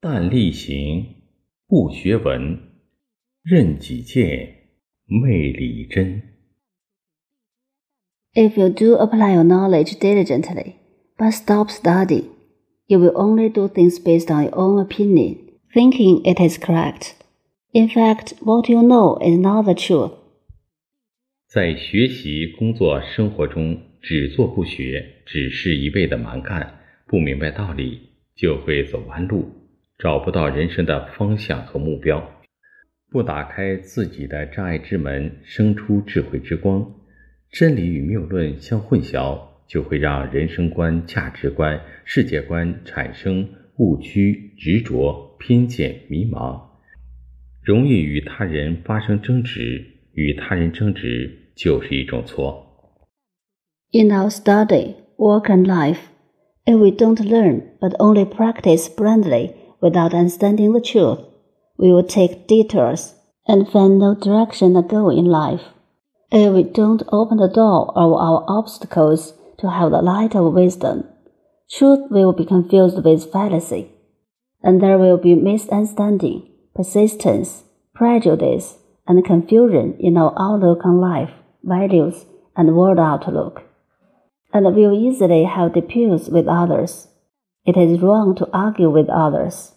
但力行，不学文，任己见，昧理真。If you do apply your knowledge diligently, but stop studying, you will only do things based on your own opinion, thinking it is correct. In fact, what you know is not the truth. 在学习、工作、生活中只做不学，只是一味的蛮干，不明白道理，就会走弯路，找不到人生的方向和目标。不打开自己的障碍之门，生出智慧之光，真理与谬论相混淆，就会让人生观、价值观、世界观产生误区、执着、偏见、迷茫，容易与他人发生争执。与他人争执就是一种错。In our study, work, and life, if we don't learn but only practice blindly without understanding the truth, we will take detours and find no direction to go in life. If we don't open the door of our obstacles to have the light of wisdom, truth will be confused with fallacy, and there will be misunderstanding, persistence, prejudice, and confusion in our outlook on life, values, and world outlook, and we will easily have disputes with others. It is wrong to argue with others.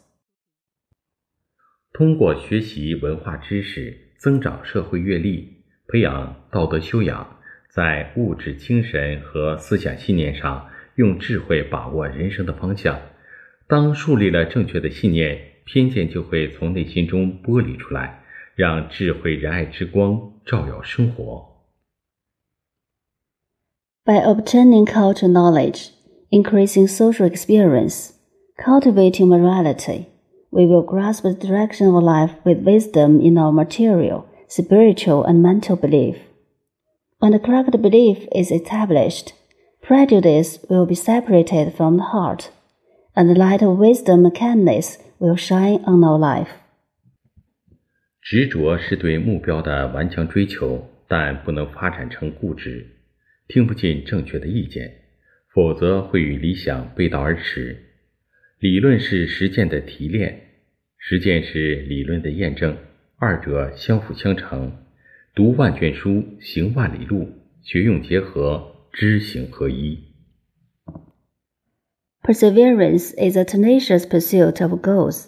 通过学习文化知识，增长社会阅历，培养道德修养，在物质、精神和思想信念上用智慧把握人生的方向。当树立了正确的信念，偏见就会从内心中剥离出来。让智慧仁爱之光照耀生活。By obtaining cultural knowledge, increasing social experience, cultivating morality, we will grasp the direction of life with wisdom in our material, spiritual, and mental belief. When the correct belief is established, prejudice will be separated from the heart, and the light of wisdom and kindness will shine on our life. 执着是对目标的顽强追求，但不能发展成固执。听不进正确的意见， 否则会与理想背道而驰。理论是实践的提炼，实践是理论的验证，二者相辅相成。读万卷书，行万里路，学用结合，知行合一。Perseverance is a tenacious pursuit of goals,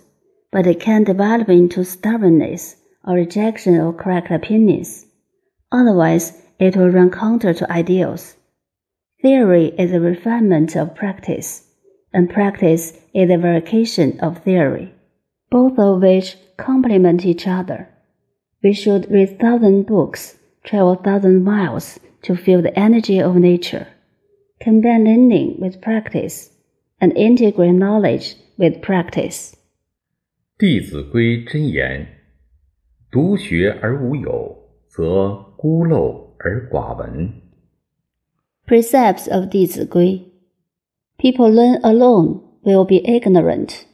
but it can develop into stubbornness. or rejection of correct opinions. Otherwise, it will run counter to ideals. Theory is a refinement of practice, and practice is a verification of theory, both of which complement each other. We should read thousand books, travel thousand miles to feel the energy of nature, combine learning with practice, and integrate knowledge with practice. 弟子规真言独学而无友，则孤陋而寡闻。 precepts of Di Zi Gui. People learn alone will be ignorant